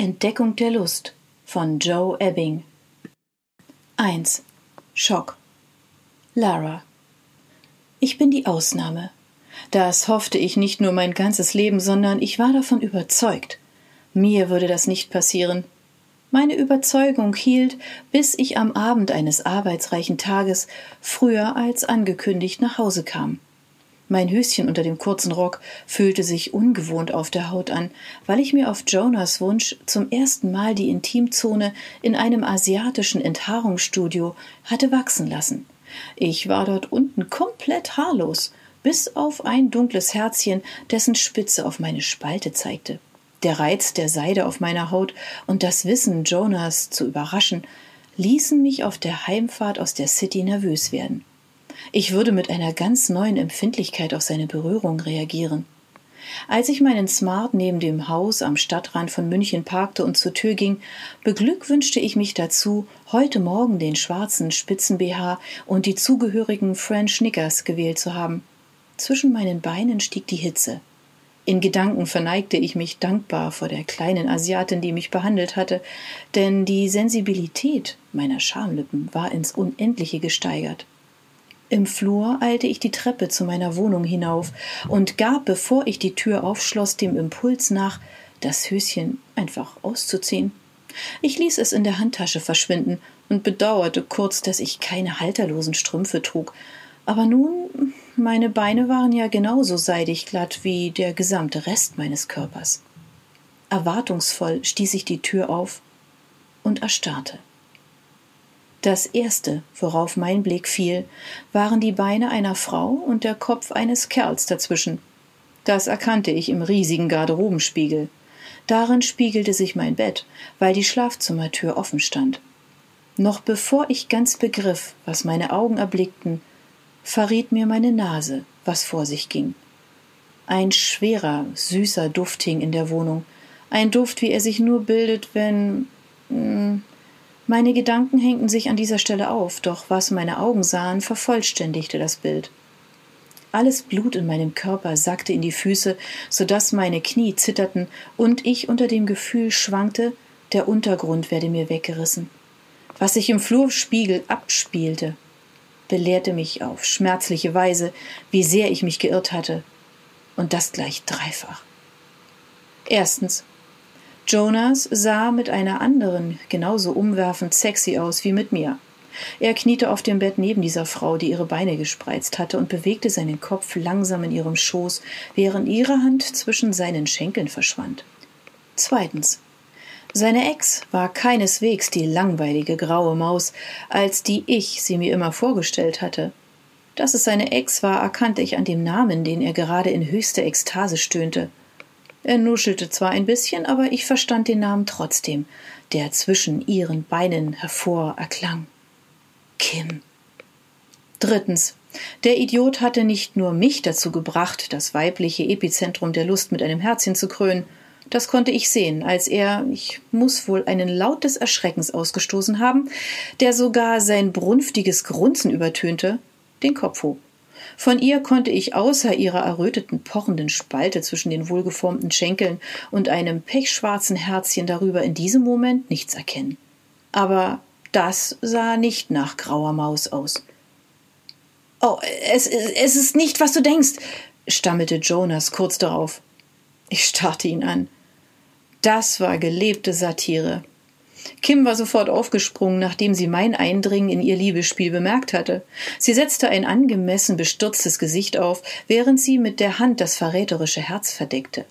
Entdeckung der Lust von Joe Ebbing 1. Schock Lara Ich bin die Ausnahme. Das hoffte ich nicht nur mein ganzes Leben, sondern ich war davon überzeugt. Mir würde das nicht passieren. Meine Überzeugung hielt, bis ich am Abend eines arbeitsreichen Tages früher als angekündigt nach Hause kam. Mein Höschen unter dem kurzen Rock fühlte sich ungewohnt auf der Haut an, weil ich mir auf Jonas Wunsch zum ersten Mal die Intimzone in einem asiatischen Enthaarungsstudio hatte wachsen lassen. Ich war dort unten komplett haarlos, bis auf ein dunkles Herzchen, dessen Spitze auf meine Spalte zeigte. Der Reiz der Seide auf meiner Haut und das Wissen, Jonas zu überraschen, ließen mich auf der Heimfahrt aus der City nervös werden. Ich würde mit einer ganz neuen Empfindlichkeit auf seine Berührung reagieren. Als ich meinen Smart neben dem Haus am Stadtrand von München parkte und zur Tür ging, beglückwünschte ich mich dazu, heute Morgen den schwarzen Spitzen-BH und die zugehörigen French Knickers gewählt zu haben. Zwischen meinen Beinen stieg die Hitze. In Gedanken verneigte ich mich dankbar vor der kleinen Asiatin, die mich behandelt hatte, denn die Sensibilität meiner Schamlippen war ins Unendliche gesteigert. Im Flur eilte ich die Treppe zu meiner Wohnung hinauf und gab, bevor ich die Tür aufschloss, dem Impuls nach, das Höschen einfach auszuziehen. Ich ließ es in der Handtasche verschwinden und bedauerte kurz, dass ich keine halterlosen Strümpfe trug. Aber nun, meine Beine waren ja genauso seidig glatt wie der gesamte Rest meines Körpers. Erwartungsvoll stieß ich die Tür auf und erstarrte. Das erste, worauf mein Blick fiel, waren die Beine einer Frau und der Kopf eines Kerls dazwischen. Das erkannte ich im riesigen Garderobenspiegel. Darin spiegelte sich mein Bett, weil die Schlafzimmertür offen stand. Noch bevor ich ganz begriff, was meine Augen erblickten, verriet mir meine Nase, was vor sich ging. Ein schwerer, süßer Duft hing in der Wohnung, ein Duft, wie er sich nur bildet, wenn hm, meine Gedanken hängten sich an dieser Stelle auf, doch was meine Augen sahen, vervollständigte das Bild. Alles Blut in meinem Körper sackte in die Füße, so dass meine Knie zitterten und ich unter dem Gefühl schwankte, der Untergrund werde mir weggerissen. Was sich im Flurspiegel abspielte, belehrte mich auf schmerzliche Weise, wie sehr ich mich geirrt hatte. Und das gleich dreifach. Erstens, Jonas sah mit einer anderen genauso umwerfend sexy aus wie mit mir. Er kniete auf dem Bett neben dieser Frau, die ihre Beine gespreizt hatte, und bewegte seinen Kopf langsam in ihrem Schoß, während ihre Hand zwischen seinen Schenkeln verschwand. Zweitens. Seine Ex war keineswegs die langweilige graue Maus, als die ich sie mir immer vorgestellt hatte. Dass es seine Ex war, erkannte ich an dem Namen, den er gerade in höchster Ekstase stöhnte. Er nuschelte zwar ein bisschen, aber ich verstand den Namen trotzdem, der zwischen ihren Beinen hervor erklang. Kim. Drittens. Der Idiot hatte nicht nur mich dazu gebracht, das weibliche Epizentrum der Lust mit einem Herzchen zu krönen, das konnte ich sehen, als er, ich muss wohl einen Laut des Erschreckens ausgestoßen haben, der sogar sein brunftiges Grunzen übertönte, den Kopf hob. Von ihr konnte ich außer ihrer erröteten, pochenden Spalte zwischen den wohlgeformten Schenkeln und einem pechschwarzen Herzchen darüber in diesem Moment nichts erkennen. Aber das sah nicht nach grauer Maus aus. Oh, es, es ist nicht, was du denkst, stammelte Jonas kurz darauf. Ich starrte ihn an. Das war gelebte Satire. Kim war sofort aufgesprungen, nachdem sie mein Eindringen in ihr Liebesspiel bemerkt hatte. Sie setzte ein angemessen bestürztes Gesicht auf, während sie mit der Hand das verräterische Herz verdeckte.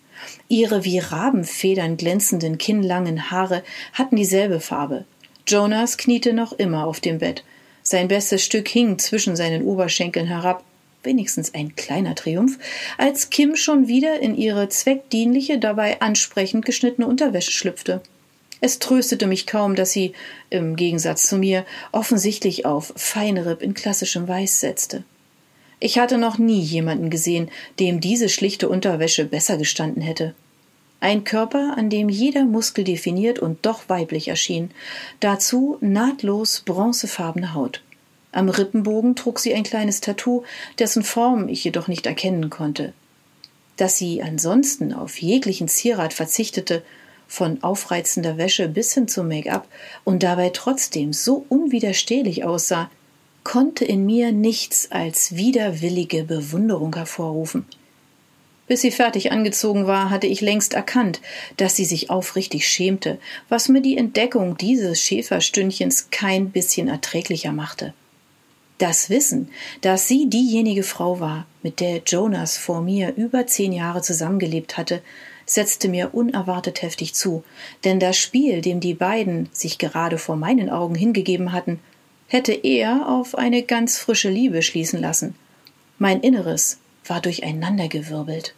Ihre wie Rabenfedern glänzenden kinnlangen Haare hatten dieselbe Farbe. Jonas kniete noch immer auf dem Bett. Sein bestes Stück hing zwischen seinen Oberschenkeln herab, wenigstens ein kleiner Triumph, als Kim schon wieder in ihre zweckdienliche, dabei ansprechend geschnittene Unterwäsche schlüpfte. Es tröstete mich kaum, dass sie, im Gegensatz zu mir, offensichtlich auf Feinripp in klassischem Weiß setzte. Ich hatte noch nie jemanden gesehen, dem diese schlichte Unterwäsche besser gestanden hätte. Ein Körper, an dem jeder Muskel definiert und doch weiblich erschien, dazu nahtlos bronzefarbene Haut. Am Rippenbogen trug sie ein kleines Tattoo, dessen Form ich jedoch nicht erkennen konnte. Dass sie ansonsten auf jeglichen Zierat verzichtete von aufreizender Wäsche bis hin zum Make-up und dabei trotzdem so unwiderstehlich aussah, konnte in mir nichts als widerwillige Bewunderung hervorrufen. Bis sie fertig angezogen war, hatte ich längst erkannt, dass sie sich aufrichtig schämte, was mir die Entdeckung dieses Schäferstündchens kein bisschen erträglicher machte. Das Wissen, dass sie diejenige Frau war, mit der Jonas vor mir über zehn Jahre zusammengelebt hatte, setzte mir unerwartet heftig zu, denn das Spiel, dem die beiden sich gerade vor meinen Augen hingegeben hatten, hätte eher auf eine ganz frische Liebe schließen lassen. Mein Inneres war durcheinandergewirbelt.